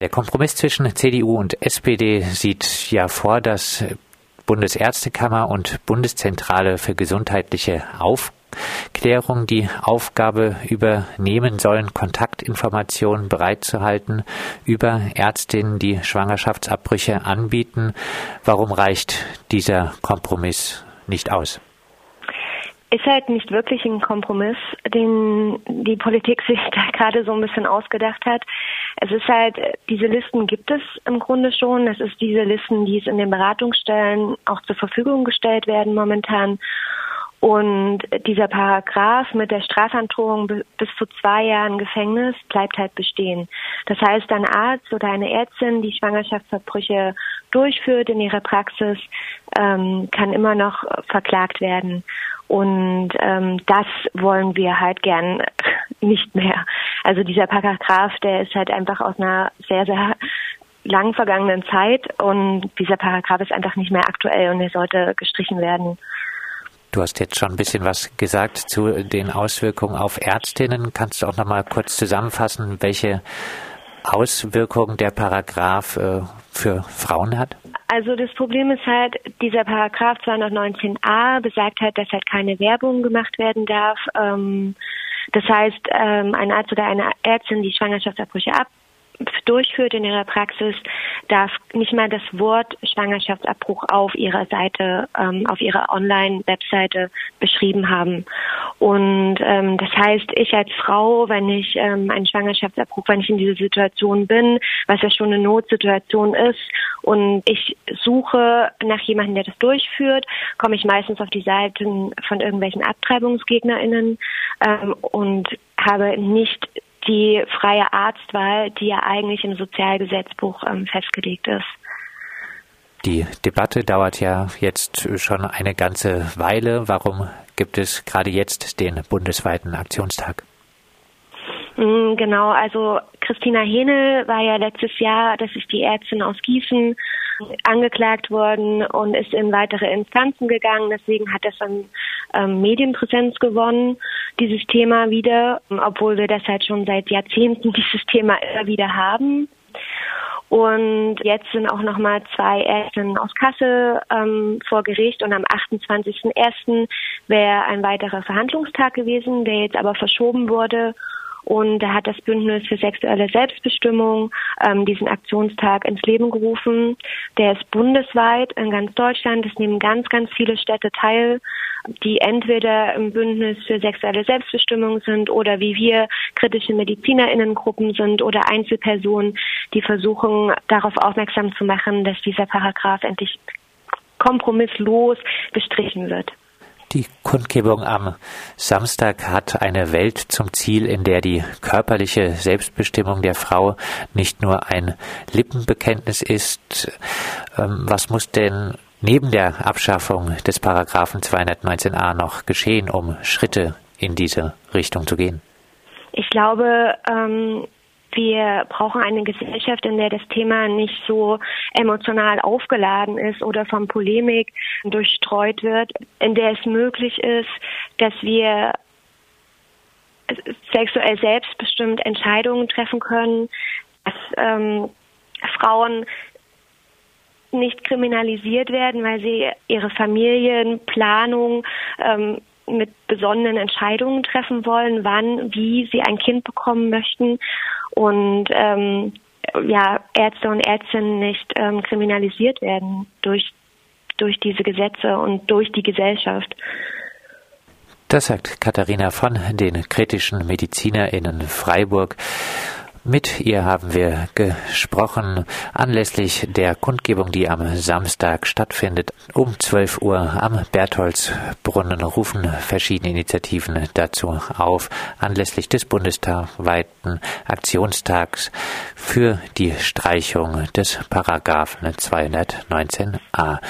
Der Kompromiss zwischen CDU und SPD sieht ja vor, dass Bundesärztekammer und Bundeszentrale für gesundheitliche Aufklärung die Aufgabe übernehmen sollen, Kontaktinformationen bereitzuhalten über Ärztinnen, die Schwangerschaftsabbrüche anbieten. Warum reicht dieser Kompromiss nicht aus? Ist halt nicht wirklich ein Kompromiss, den die Politik sich da gerade so ein bisschen ausgedacht hat. Es ist halt, diese Listen gibt es im Grunde schon. Es ist diese Listen, die es in den Beratungsstellen auch zur Verfügung gestellt werden momentan. Und dieser Paragraph mit der Strafandrohung bis zu zwei Jahren Gefängnis bleibt halt bestehen. Das heißt, ein Arzt oder eine Ärztin, die Schwangerschaftsverbrüche durchführt in ihrer Praxis, ähm, kann immer noch verklagt werden. Und ähm, das wollen wir halt gern nicht mehr. Also dieser Paragraph, der ist halt einfach aus einer sehr, sehr lang vergangenen Zeit und dieser Paragraph ist einfach nicht mehr aktuell und er sollte gestrichen werden. Du hast jetzt schon ein bisschen was gesagt zu den Auswirkungen auf Ärztinnen. Kannst du auch noch mal kurz zusammenfassen, welche Auswirkungen der Paragraph äh, für Frauen hat? Also das Problem ist halt, dieser Paragraph 219a besagt halt, dass halt keine Werbung gemacht werden darf. Ähm, das heißt, ähm, ein Arzt oder eine Ärztin, die Schwangerschaftsabbrüche ab durchführt in ihrer Praxis, darf nicht mal das Wort Schwangerschaftsabbruch auf ihrer Seite, ähm, auf ihrer Online-Webseite beschrieben haben. Und ähm, das heißt, ich als Frau, wenn ich ähm, einen Schwangerschaftsabbruch, wenn ich in dieser Situation bin, was ja schon eine Notsituation ist, und ich suche nach jemandem, der das durchführt, komme ich meistens auf die Seiten von irgendwelchen AbtreibungsgegnerInnen ähm, und habe nicht die freie Arztwahl, die ja eigentlich im Sozialgesetzbuch ähm, festgelegt ist. Die Debatte dauert ja jetzt schon eine ganze Weile. Warum gibt es gerade jetzt den bundesweiten Aktionstag? Mm, genau, also Christina Henel war ja letztes Jahr, das ist die Ärztin aus Gießen, angeklagt worden und ist in weitere Instanzen gegangen. Deswegen hat es an ähm, Medienpräsenz gewonnen, dieses Thema wieder, obwohl wir das halt schon seit Jahrzehnten dieses Thema immer wieder haben. Und jetzt sind auch nochmal zwei Ärztinnen aus Kassel ähm, vor Gericht und am 28.01. wäre ein weiterer Verhandlungstag gewesen, der jetzt aber verschoben wurde. Und da hat das Bündnis für sexuelle Selbstbestimmung ähm, diesen Aktionstag ins Leben gerufen. Der ist bundesweit in ganz Deutschland. Es nehmen ganz, ganz viele Städte teil, die entweder im Bündnis für sexuelle Selbstbestimmung sind oder wie wir kritische Medizinerinnengruppen sind oder Einzelpersonen, die versuchen, darauf aufmerksam zu machen, dass dieser Paragraph endlich kompromisslos gestrichen wird. Die Kundgebung am Samstag hat eine Welt zum Ziel, in der die körperliche Selbstbestimmung der Frau nicht nur ein Lippenbekenntnis ist. Ähm, was muss denn neben der Abschaffung des Paragraphen 219a noch geschehen, um Schritte in diese Richtung zu gehen? Ich glaube, ähm, wir brauchen eine Gesellschaft, in der das Thema nicht so emotional aufgeladen ist oder von Polemik durchstreut wird, in der es möglich ist, dass wir sexuell selbstbestimmt Entscheidungen treffen können, dass ähm, Frauen nicht kriminalisiert werden, weil sie ihre Familienplanung ähm, mit besonderen Entscheidungen treffen wollen, wann, wie sie ein Kind bekommen möchten und ähm, ja, Ärzte und Ärztinnen nicht ähm, kriminalisiert werden durch, durch diese Gesetze und durch die Gesellschaft. Das sagt Katharina von den kritischen MedizinerInnen Freiburg. Mit ihr haben wir gesprochen anlässlich der Kundgebung, die am Samstag stattfindet. Um 12 Uhr am Bertholdsbrunnen rufen verschiedene Initiativen dazu auf, anlässlich des bundesweiten Aktionstags für die Streichung des Paragraphen 219a.